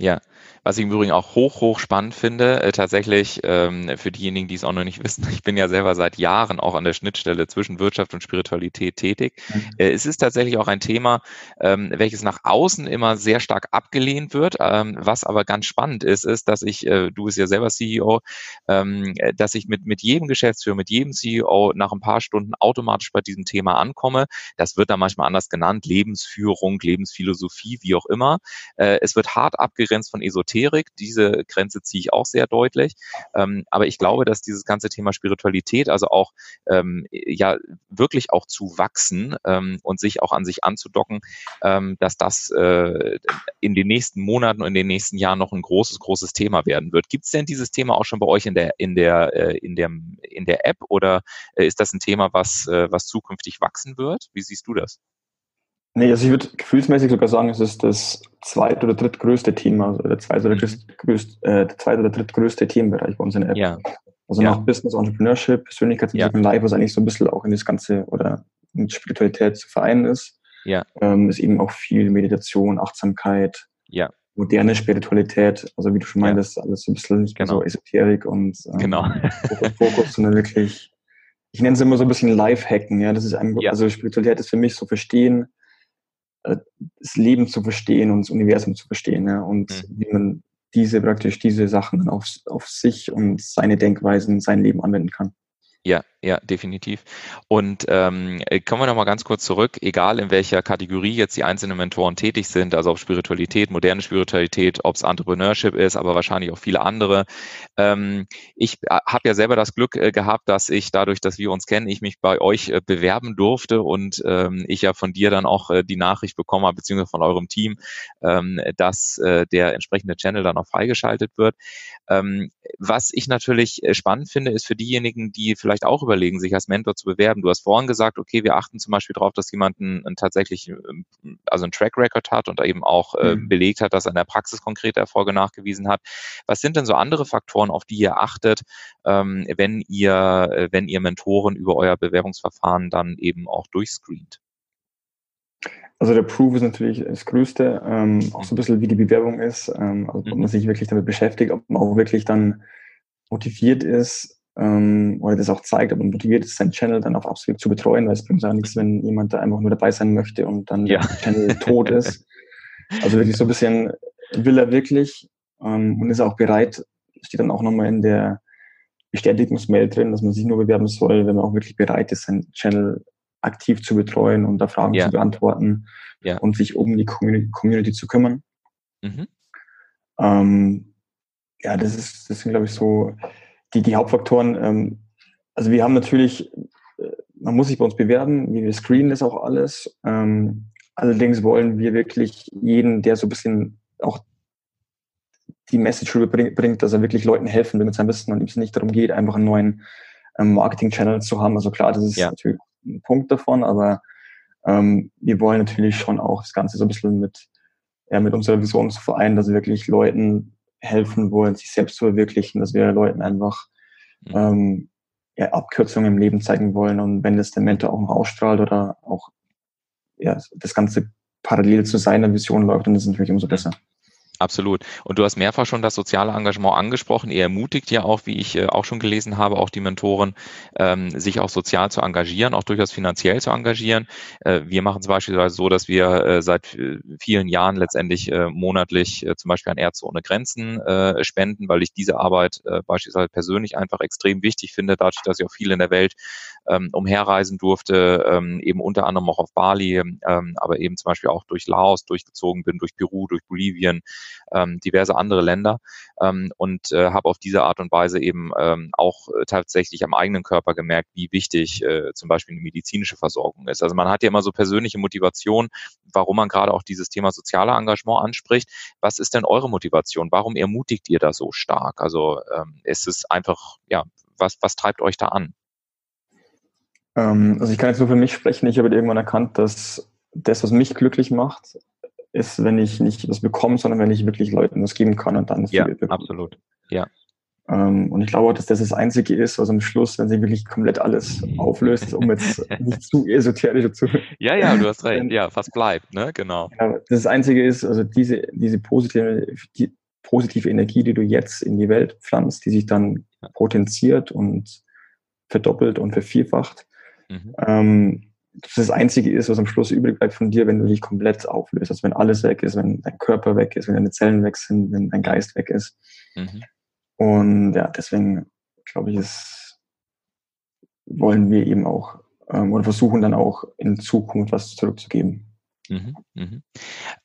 Ja, was ich im Übrigen auch hoch, hoch spannend finde, äh, tatsächlich ähm, für diejenigen, die es auch noch nicht wissen, ich bin ja selber seit Jahren auch an der Schnittstelle zwischen Wirtschaft und Spiritualität tätig. Mhm. Äh, es ist tatsächlich auch ein Thema, ähm, welches nach außen immer sehr stark abgelehnt wird. Ähm, was aber ganz spannend ist, ist, dass ich, äh, du bist ja selber CEO, ähm, dass ich mit, mit jedem Geschäftsführer, mit jedem CEO nach ein paar Stunden automatisch bei diesem Thema ankomme. Das wird da manchmal anders genannt, Lebensführung, Lebensphilosophie, wie auch immer. Äh, es wird hart abgelehnt abgegrenzt von Esoterik. Diese Grenze ziehe ich auch sehr deutlich. Ähm, aber ich glaube, dass dieses ganze Thema Spiritualität, also auch ähm, ja wirklich auch zu wachsen ähm, und sich auch an sich anzudocken, ähm, dass das äh, in den nächsten Monaten und in den nächsten Jahren noch ein großes, großes Thema werden wird. Gibt es denn dieses Thema auch schon bei euch in der in der äh, in der in der App oder äh, ist das ein Thema, was äh, was zukünftig wachsen wird? Wie siehst du das? Nee, also ich würde gefühlsmäßig sogar sagen, es ist das zweite oder drittgrößte Thema, also der zweite oder, mhm. größte, äh, der zweite oder drittgrößte Themenbereich bei uns in der App. Ja. Also ja. nach Business, Entrepreneurship, Persönlichkeitsentwicklung, ja. Live, was eigentlich so ein bisschen auch in das Ganze oder mit Spiritualität zu vereinen ist. Ja. Ähm, ist eben auch viel Meditation, Achtsamkeit, ja. moderne Spiritualität, also wie du schon meintest, alles so ein bisschen genau. so Esoterik und ähm, genau. Fokus, sondern wirklich, ich nenne es immer so ein bisschen Live-Hacken, ja. Das ist ein, also Spiritualität ist für mich so verstehen, das Leben zu verstehen und das Universum zu verstehen ja, und mhm. wie man diese praktisch diese Sachen auf, auf sich und seine Denkweisen, sein Leben anwenden kann. Ja, ja, definitiv. Und ähm, äh, kommen wir nochmal ganz kurz zurück, egal in welcher Kategorie jetzt die einzelnen Mentoren tätig sind, also ob Spiritualität, moderne Spiritualität, ob es Entrepreneurship ist, aber wahrscheinlich auch viele andere. Ähm, ich äh, habe ja selber das Glück äh, gehabt, dass ich dadurch, dass wir uns kennen, ich mich bei euch äh, bewerben durfte und ähm, ich ja von dir dann auch äh, die Nachricht bekommen habe, beziehungsweise von eurem Team, ähm, dass äh, der entsprechende Channel dann auch freigeschaltet wird. Ähm, was ich natürlich äh, spannend finde, ist für diejenigen, die vielleicht auch überlegen, sich als Mentor zu bewerben. Du hast vorhin gesagt, okay, wir achten zum Beispiel darauf, dass jemand einen, einen tatsächlich, ähm, also einen Track Record hat und eben auch äh, mhm. belegt hat, dass er in der Praxis konkrete Erfolge nachgewiesen hat. Was sind denn so andere Faktoren, auf die ihr achtet, ähm, wenn ihr, äh, wenn ihr Mentoren über euer Bewerbungsverfahren dann eben auch durchscreent? Also der Proof ist natürlich das Größte, ähm, auch so ein bisschen wie die Bewerbung ist, ähm, also ob man mhm. sich wirklich damit beschäftigt, ob man auch wirklich dann motiviert ist ähm, oder das auch zeigt, ob man motiviert ist, seinen Channel dann auch absolut zu betreuen, weil es bringt auch nichts, wenn jemand da einfach nur dabei sein möchte und dann ja. der Channel tot ist. Also wirklich so ein bisschen will er wirklich ähm, und ist auch bereit, steht dann auch nochmal in der Bestätigungsmail drin, dass man sich nur bewerben soll, wenn man auch wirklich bereit ist, seinen Channel aktiv zu betreuen und da Fragen ja. zu beantworten ja. und sich um die Community, Community zu kümmern. Mhm. Ähm, ja, das ist, das sind, glaube ich, so die, die Hauptfaktoren. Ähm, also wir haben natürlich, äh, man muss sich bei uns bewerben, wir screenen das auch alles. Ähm, allerdings wollen wir wirklich jeden, der so ein bisschen auch die Message rüberbringt, dass er wirklich Leuten helfen will mit seinem Wissen und ihm es nicht darum geht, einfach einen neuen ähm, Marketing-Channel zu haben. Also klar, das ist ja. natürlich ein Punkt davon, aber ähm, wir wollen natürlich schon auch das Ganze so ein bisschen mit, ja, mit unserer Vision zu vereinen, dass wir wirklich Leuten helfen wollen, sich selbst zu verwirklichen, dass wir Leuten einfach mhm. ähm, ja, Abkürzungen im Leben zeigen wollen und wenn das der Mentor auch noch ausstrahlt oder auch ja, das Ganze parallel zu seiner Vision läuft, dann ist es natürlich umso besser. Absolut. Und du hast mehrfach schon das soziale Engagement angesprochen. Ihr ermutigt ja auch, wie ich äh, auch schon gelesen habe, auch die Mentoren, ähm, sich auch sozial zu engagieren, auch durchaus finanziell zu engagieren. Äh, wir machen es beispielsweise so, dass wir äh, seit vielen Jahren letztendlich monatlich zum Beispiel an Ärzte ohne Grenzen spenden, weil ich diese Arbeit beispielsweise persönlich einfach extrem wichtig finde, dadurch, dass ich auch viel in der Welt ähm, umherreisen durfte, ähm, eben unter anderem auch auf Bali, aber eben zum Beispiel auch durch Laos durchgezogen bin, durch Peru, durch Bolivien, ähm, diverse andere Länder ähm, und äh, habe auf diese Art und Weise eben ähm, auch äh, tatsächlich am eigenen Körper gemerkt, wie wichtig äh, zum Beispiel eine medizinische Versorgung ist. Also man hat ja immer so persönliche Motivation, warum man gerade auch dieses Thema soziale Engagement anspricht. Was ist denn eure Motivation? Warum ermutigt ihr da so stark? Also ähm, ist es einfach, ja, was, was treibt euch da an? Ähm, also ich kann jetzt nur für mich sprechen. Ich habe irgendwann erkannt, dass das, was mich glücklich macht, ist, wenn ich nicht das bekomme, sondern wenn ich wirklich Leuten was geben kann und dann ja, absolut. Ja. Ähm, und ich glaube dass das das Einzige ist, was am Schluss, wenn sich wirklich komplett alles auflöst, um jetzt nicht zu esoterisch zu. Ja, ja, du hast recht. Ja, was bleibt, ne? Genau. Ja, das Einzige ist, also diese, diese positive, die positive Energie, die du jetzt in die Welt pflanzt, die sich dann potenziert und verdoppelt und vervierfacht. Mhm. Ähm, das das Einzige ist, was am Schluss übrig bleibt von dir, wenn du dich komplett auflöst. Also wenn alles weg ist, wenn dein Körper weg ist, wenn deine Zellen weg sind, wenn dein Geist weg ist. Mhm. Und ja, deswegen glaube ich, ist, wollen wir eben auch ähm, oder versuchen dann auch in Zukunft was zurückzugeben. Mhm, mhm.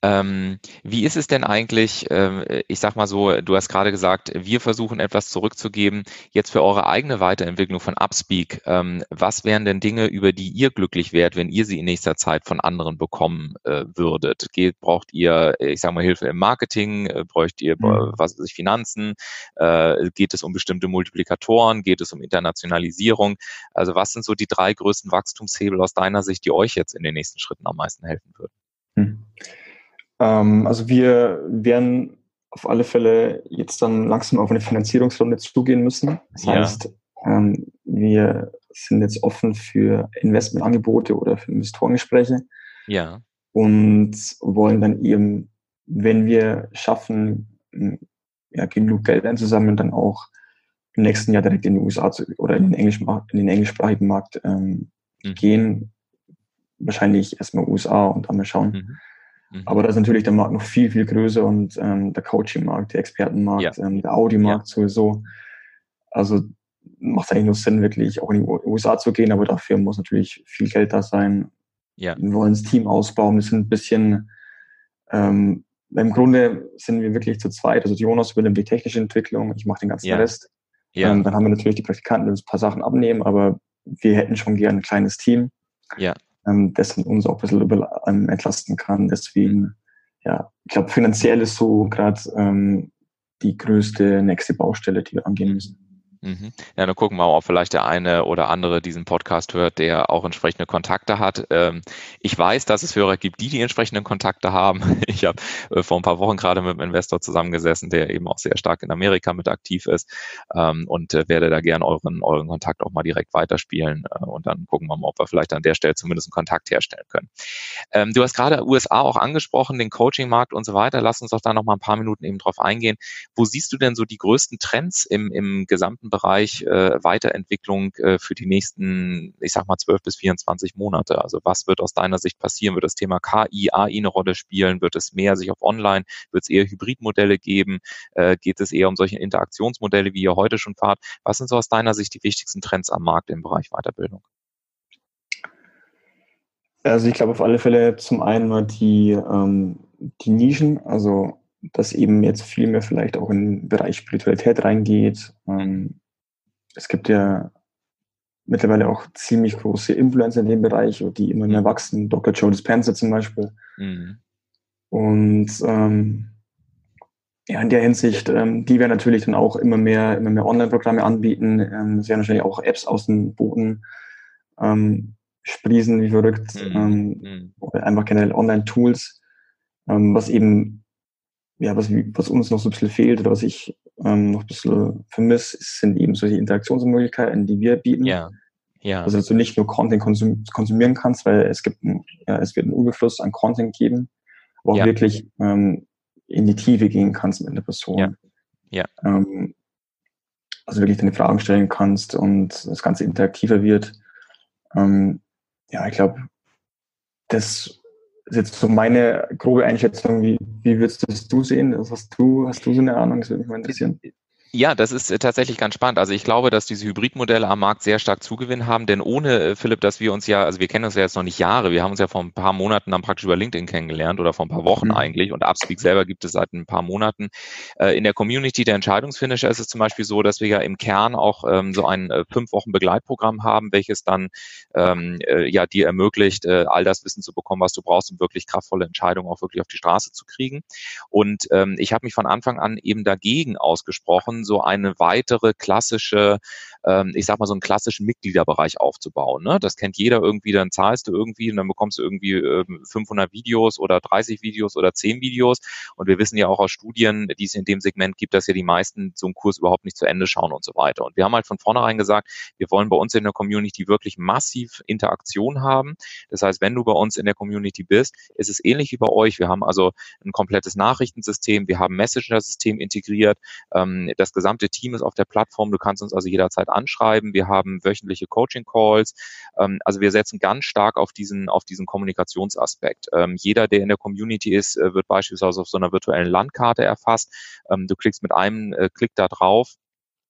Ähm, wie ist es denn eigentlich, ähm, ich sag mal so, du hast gerade gesagt, wir versuchen etwas zurückzugeben. Jetzt für eure eigene Weiterentwicklung von Upspeak, ähm, was wären denn Dinge, über die ihr glücklich wärt, wenn ihr sie in nächster Zeit von anderen bekommen äh, würdet? Geht, braucht ihr, ich sag mal, Hilfe im Marketing? Äh, bräucht ihr, mhm. was weiß ich, Finanzen? Äh, geht es um bestimmte Multiplikatoren? Geht es um Internationalisierung? Also was sind so die drei größten Wachstumshebel aus deiner Sicht, die euch jetzt in den nächsten Schritten am meisten helfen würden? Hm. Ähm, also wir werden auf alle Fälle jetzt dann langsam auf eine Finanzierungsrunde zugehen müssen. Das ja. heißt, ähm, wir sind jetzt offen für Investmentangebote oder für Investorengespräche. Ja. Und wollen dann eben, wenn wir schaffen, ja, genug Geld einzusammeln, dann auch im nächsten Jahr direkt in die USA zu, oder in den, Englisch, in den englischsprachigen Markt ähm, mhm. gehen, wahrscheinlich erstmal USA und dann mal schauen. Mhm. Mhm. Aber da ist natürlich der Markt noch viel, viel größer und ähm, der Coaching-Markt, der Expertenmarkt, ja. ähm, der Audi-Markt ja. sowieso. Also macht eigentlich nur Sinn, wirklich auch in die USA zu gehen, aber dafür muss natürlich viel Geld da sein. Ja. Wir wollen das Team ausbauen. Wir sind ein bisschen, ähm, im Grunde sind wir wirklich zu zweit. Also Jonas übernimmt die technische Entwicklung, ich mache den ganzen. Rest. Ähm, dann haben wir natürlich die Praktikanten, die uns ein paar Sachen abnehmen, aber wir hätten schon gern ein kleines Team. Ja ähm, das uns auch ein bisschen über, ähm, entlasten kann. Deswegen, ja, ich glaube, finanziell ist so gerade ähm, die größte nächste Baustelle, die wir angehen müssen. Mhm. Ja, dann gucken wir mal, ob vielleicht der eine oder andere diesen Podcast hört, der auch entsprechende Kontakte hat. Ähm, ich weiß, dass es Hörer gibt, die die entsprechenden Kontakte haben. Ich habe äh, vor ein paar Wochen gerade mit einem Investor zusammengesessen, der eben auch sehr stark in Amerika mit aktiv ist ähm, und äh, werde da gern euren, euren Kontakt auch mal direkt weiterspielen äh, und dann gucken wir mal, ob wir vielleicht an der Stelle zumindest einen Kontakt herstellen können. Ähm, du hast gerade USA auch angesprochen, den Coaching-Markt und so weiter. Lass uns doch da noch mal ein paar Minuten eben drauf eingehen. Wo siehst du denn so die größten Trends im, im gesamten Bereich äh, Weiterentwicklung äh, für die nächsten, ich sag mal, 12 bis 24 Monate? Also was wird aus deiner Sicht passieren? Wird das Thema KI, AI eine Rolle spielen? Wird es mehr sich auf Online? Wird es eher Hybridmodelle geben? Äh, geht es eher um solche Interaktionsmodelle, wie ihr heute schon fahrt? Was sind so aus deiner Sicht die wichtigsten Trends am Markt im Bereich Weiterbildung? Also ich glaube auf alle Fälle zum einen mal die, ähm, die Nischen, also dass eben jetzt viel mehr vielleicht auch in den Bereich Spiritualität reingeht. Ähm, es gibt ja mittlerweile auch ziemlich große Influencer in dem Bereich, die immer mehr mhm. wachsen. Dr. Joe Dispenza zum Beispiel. Mhm. Und ähm, ja, in der Hinsicht, ähm, die werden natürlich dann auch immer mehr, immer mehr Online-Programme anbieten. Ähm, es werden wahrscheinlich auch Apps aus dem Boden ähm, sprießen, wie verrückt. Mhm. Ähm, mhm. oder einfach generell Online-Tools, ähm, was eben ja, was, was uns noch so ein bisschen fehlt oder was ich ähm, noch ein bisschen vermisse, sind eben solche Interaktionsmöglichkeiten, die wir bieten. Ja. Ja. Also, dass du nicht nur Content konsum konsumieren kannst, weil es gibt ein, ja, es wird einen Überfluss an Content geben, aber auch ja. wirklich ähm, in die Tiefe gehen kannst mit einer Person. Ja. ja. Ähm, also wirklich deine Fragen stellen kannst und das Ganze interaktiver wird. Ähm, ja, ich glaube, das das ist jetzt so meine grobe Einschätzung. Wie, wie würdest das du sehen? Was hast du, hast du so eine Ahnung? Das würde mich mal interessieren. Ja, das ist äh, tatsächlich ganz spannend. Also ich glaube, dass diese Hybridmodelle am Markt sehr stark Zugewinn haben, denn ohne, äh, Philipp, dass wir uns ja, also wir kennen uns ja jetzt noch nicht Jahre, wir haben uns ja vor ein paar Monaten dann praktisch über LinkedIn kennengelernt oder vor ein paar Wochen mhm. eigentlich und Upspeak selber gibt es seit ein paar Monaten. Äh, in der Community der Entscheidungsfinisher ist es zum Beispiel so, dass wir ja im Kern auch ähm, so ein fünf Wochen Begleitprogramm haben, welches dann ähm, ja dir ermöglicht, all das Wissen zu bekommen, was du brauchst, um wirklich kraftvolle Entscheidungen auch wirklich auf die Straße zu kriegen. Und ähm, ich habe mich von Anfang an eben dagegen ausgesprochen, so eine weitere klassische ähm, ich sag mal, so einen klassischen Mitgliederbereich aufzubauen. Ne? Das kennt jeder irgendwie, dann zahlst du irgendwie und dann bekommst du irgendwie äh, 500 Videos oder 30 Videos oder 10 Videos. Und wir wissen ja auch aus Studien, die es in dem Segment gibt, dass ja die meisten so einen Kurs überhaupt nicht zu Ende schauen und so weiter. Und wir haben halt von vornherein gesagt, wir wollen bei uns in der Community wirklich massiv Interaktion haben. Das heißt, wenn du bei uns in der Community bist, ist es ähnlich wie bei euch. Wir haben also ein komplettes Nachrichtensystem, wir haben Messenger-System integriert, ähm, das gesamte Team ist auf der Plattform, du kannst uns also jederzeit anschreiben. Wir haben wöchentliche Coaching-Calls. Ähm, also wir setzen ganz stark auf diesen, auf diesen Kommunikationsaspekt. Ähm, jeder, der in der Community ist, äh, wird beispielsweise auf so einer virtuellen Landkarte erfasst. Ähm, du klickst mit einem äh, Klick da drauf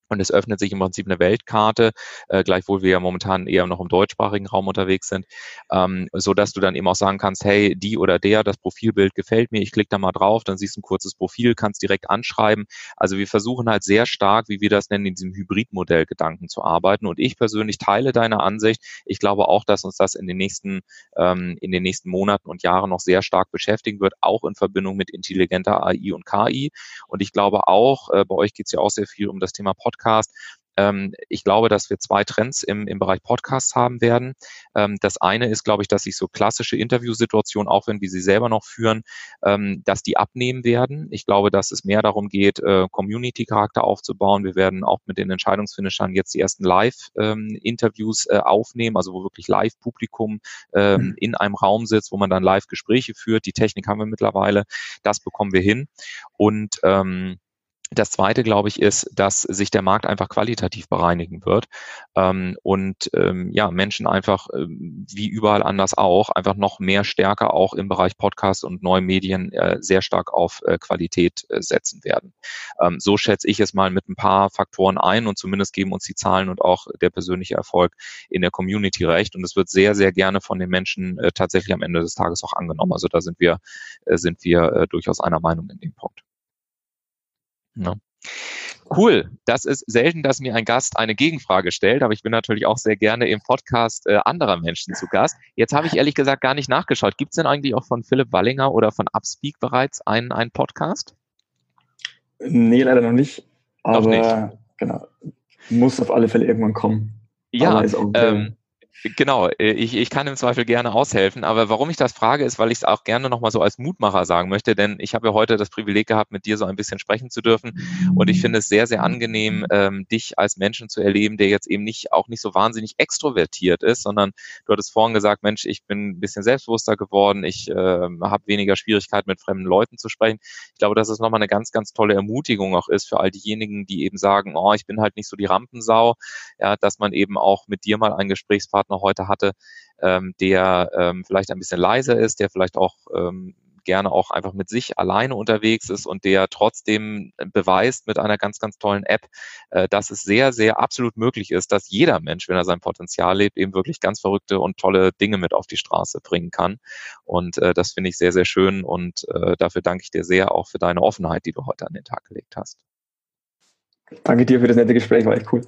und es öffnet sich im Prinzip eine Weltkarte, äh, gleichwohl wir ja momentan eher noch im deutschsprachigen Raum unterwegs sind, ähm, so dass du dann eben auch sagen kannst, hey, die oder der, das Profilbild gefällt mir, ich klicke da mal drauf, dann siehst du ein kurzes Profil, kannst direkt anschreiben. Also wir versuchen halt sehr stark, wie wir das nennen, in diesem Hybridmodell Gedanken zu arbeiten. Und ich persönlich teile deine Ansicht. Ich glaube auch, dass uns das in den nächsten, ähm, in den nächsten Monaten und Jahren noch sehr stark beschäftigen wird, auch in Verbindung mit intelligenter AI und KI. Und ich glaube auch, äh, bei euch geht es ja auch sehr viel um das Thema Podcast. Podcast. Ähm, ich glaube, dass wir zwei Trends im, im Bereich Podcasts haben werden. Ähm, das eine ist, glaube ich, dass sich so klassische Interviewsituationen, auch wenn wir sie selber noch führen, ähm, dass die abnehmen werden. Ich glaube, dass es mehr darum geht, äh, Community-Charakter aufzubauen. Wir werden auch mit den Entscheidungsfinishern jetzt die ersten Live-Interviews äh, aufnehmen, also wo wirklich Live-Publikum mhm. in einem Raum sitzt, wo man dann Live-Gespräche führt. Die Technik haben wir mittlerweile. Das bekommen wir hin. Und ähm, das zweite, glaube ich, ist, dass sich der Markt einfach qualitativ bereinigen wird ähm, und ähm, ja, Menschen einfach, ähm, wie überall anders auch, einfach noch mehr stärker auch im Bereich Podcast und neue Medien äh, sehr stark auf äh, Qualität äh, setzen werden. Ähm, so schätze ich es mal mit ein paar Faktoren ein und zumindest geben uns die Zahlen und auch der persönliche Erfolg in der Community recht. Und es wird sehr, sehr gerne von den Menschen äh, tatsächlich am Ende des Tages auch angenommen. Also da sind wir, äh, sind wir äh, durchaus einer Meinung in dem Punkt. Ja. Cool. Das ist selten, dass mir ein Gast eine Gegenfrage stellt, aber ich bin natürlich auch sehr gerne im Podcast äh, anderer Menschen zu Gast. Jetzt habe ich ehrlich gesagt gar nicht nachgeschaut. Gibt es denn eigentlich auch von Philipp Wallinger oder von Upspeak bereits einen, einen Podcast? Nee, leider noch nicht. Aber noch nicht. genau. Muss auf alle Fälle irgendwann kommen. Ja, ähm, Genau, äh, ich, ich kann im Zweifel gerne aushelfen, aber warum ich das frage, ist, weil ich es auch gerne nochmal so als Mutmacher sagen möchte, denn ich habe ja heute das Privileg gehabt, mit dir so ein bisschen sprechen zu dürfen und ich finde es sehr, sehr angenehm, ähm, dich als Menschen zu erleben, der jetzt eben nicht, auch nicht so wahnsinnig extrovertiert ist, sondern du hattest vorhin gesagt, Mensch, ich bin ein bisschen selbstbewusster geworden, ich äh, habe weniger Schwierigkeit mit fremden Leuten zu sprechen. Ich glaube, dass es nochmal eine ganz, ganz tolle Ermutigung auch ist für all diejenigen, die eben sagen, oh, ich bin halt nicht so die Rampensau, ja, dass man eben auch mit dir mal einen Gesprächspartner Gesprächspartner heute hatte, ähm, der ähm, vielleicht ein bisschen leiser ist, der vielleicht auch ähm, gerne auch einfach mit sich alleine unterwegs ist und der trotzdem beweist mit einer ganz, ganz tollen App, äh, dass es sehr, sehr absolut möglich ist, dass jeder Mensch, wenn er sein Potenzial lebt, eben wirklich ganz verrückte und tolle Dinge mit auf die Straße bringen kann. Und äh, das finde ich sehr, sehr schön und äh, dafür danke ich dir sehr auch für deine Offenheit, die du heute an den Tag gelegt hast. Danke dir für das nette Gespräch, war echt cool.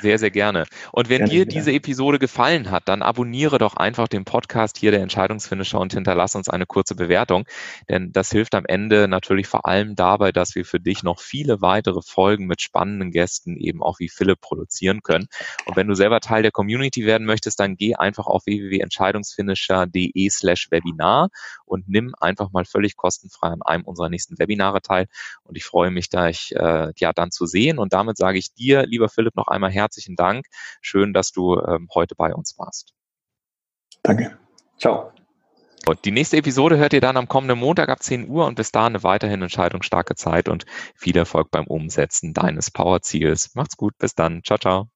Sehr, sehr gerne. Und wenn gerne, dir diese Episode gefallen hat, dann abonniere doch einfach den Podcast hier der Entscheidungsfinisher und hinterlass uns eine kurze Bewertung. Denn das hilft am Ende natürlich vor allem dabei, dass wir für dich noch viele weitere Folgen mit spannenden Gästen eben auch wie Philipp produzieren können. Und wenn du selber Teil der Community werden möchtest, dann geh einfach auf www.entscheidungsfinisher.de slash Webinar und nimm einfach mal völlig kostenfrei an einem unserer nächsten Webinare teil. Und ich freue mich, da ich äh, ja dann zu sehen. Und damit sage ich dir, lieber Philipp, noch einmal herzlich herzlichen Dank. Schön, dass du ähm, heute bei uns warst. Danke. Ciao. Und die nächste Episode hört ihr dann am kommenden Montag ab 10 Uhr und bis dahin eine weiterhin entscheidungsstarke Zeit und viel Erfolg beim Umsetzen deines Powerziels. Macht's gut, bis dann. Ciao, ciao.